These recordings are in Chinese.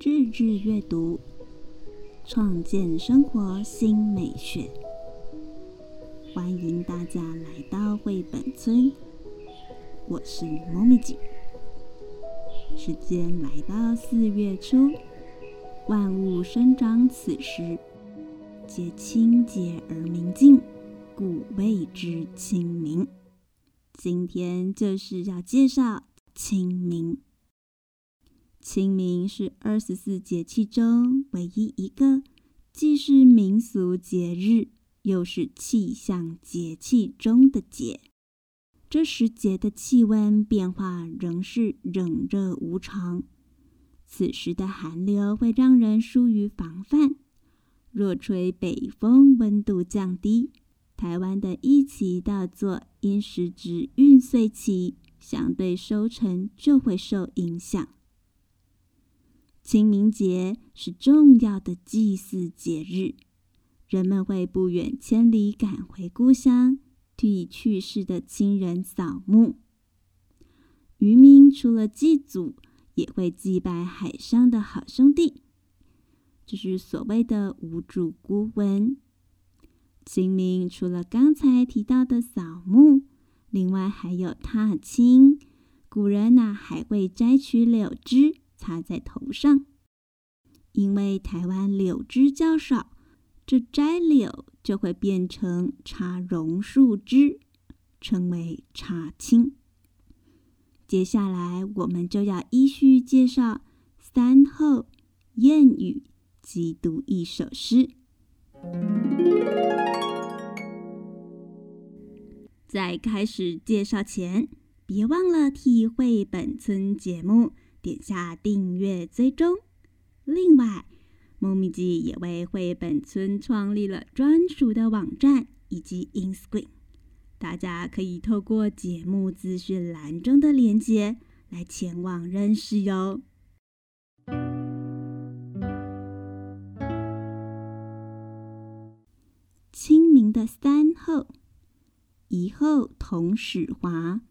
日日阅读，创建生活新美学。欢迎大家来到绘本村，我是猫咪姐。时间来到四月初，万物生长此时，皆清洁而明净，故谓之清明。今天就是要介绍清明。清明是二十四节气中唯一一个既是民俗节日。又是气象节气中的节，这时节的气温变化仍是冷热无常。此时的寒流会让人疏于防范，若吹北风，温度降低，台湾的一期稻作因时值运岁期，相对收成就会受影响。清明节是重要的祭祀节日。人们会不远千里赶回故乡，替去世的亲人扫墓。渔民除了祭祖，也会祭拜海上的好兄弟，这是所谓的无主孤魂。清明除了刚才提到的扫墓，另外还有踏青。古人呐还会摘取柳枝插在头上，因为台湾柳枝较少。这摘柳就会变成插榕树枝，称为插青。接下来我们就要依序介绍三后、谚语及读一首诗。在开始介绍前，别忘了替绘本村节目点下订阅追踪。另外，猫咪记也为绘本村创立了专属的网站以及 InScreen，大家可以透过节目资讯栏中的链接来前往认识哟。清明的三候：一候桐始华，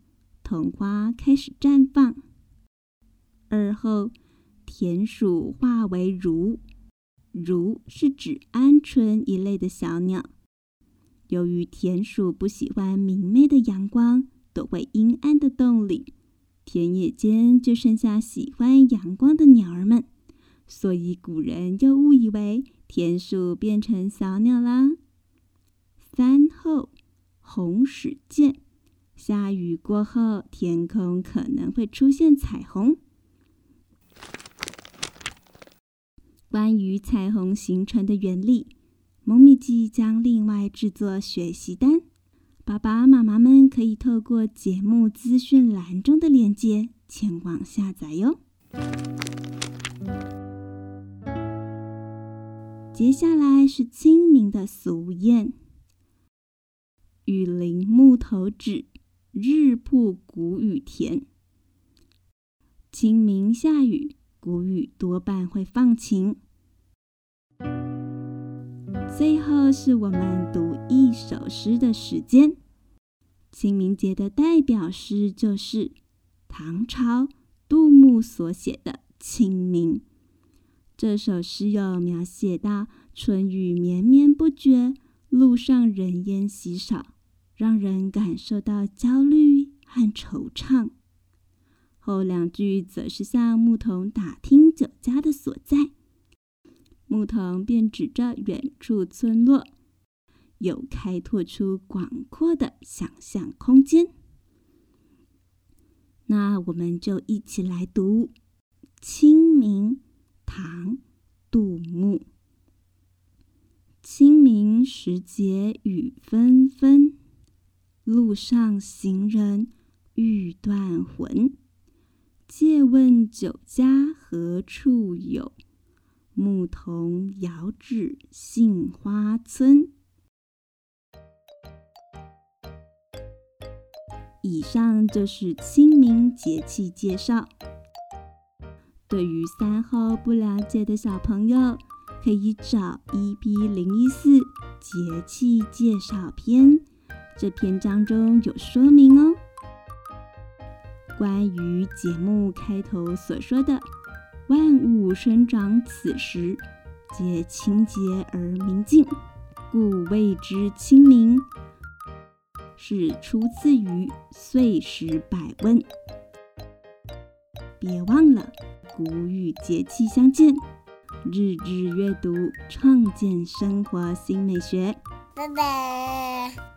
桐花开始绽放；二后田鼠化为如。如是指鹌鹑一类的小鸟。由于田鼠不喜欢明媚的阳光，躲回阴暗的洞里。田野间就剩下喜欢阳光的鸟儿们，所以古人又误以为田鼠变成小鸟啦。三后，红始见，下雨过后，天空可能会出现彩虹。关于彩虹形成的原理，蒙米记将另外制作学习单，爸爸妈妈们可以透过节目资讯栏中的链接前往下载哟。接下来是清明的俗谚：“雨淋木头纸，日曝谷雨田。”清明下雨。谷雨多半会放晴。最后是我们读一首诗的时间。清明节的代表诗就是唐朝杜牧所写的《清明》。这首诗有描写到春雨绵绵不绝，路上人烟稀少，让人感受到焦虑和惆怅。后两句则是向牧童打听酒家的所在，牧童便指着远处村落，又开拓出广阔的想象空间。那我们就一起来读《清明》，唐·杜牧。清明时节雨纷纷，路上行人欲断魂。借问酒家何处有？牧童遥指杏花村。以上就是清明节气介绍。对于三号不了解的小朋友，可以找 EP 零一四节气介绍篇，这篇章中有说明哦。关于节目开头所说的万物生长此时，皆清洁而明净，故谓之清明。是出自于《岁时百问》。别忘了，古与节气相见，日日阅读，创建生活新美学。拜拜。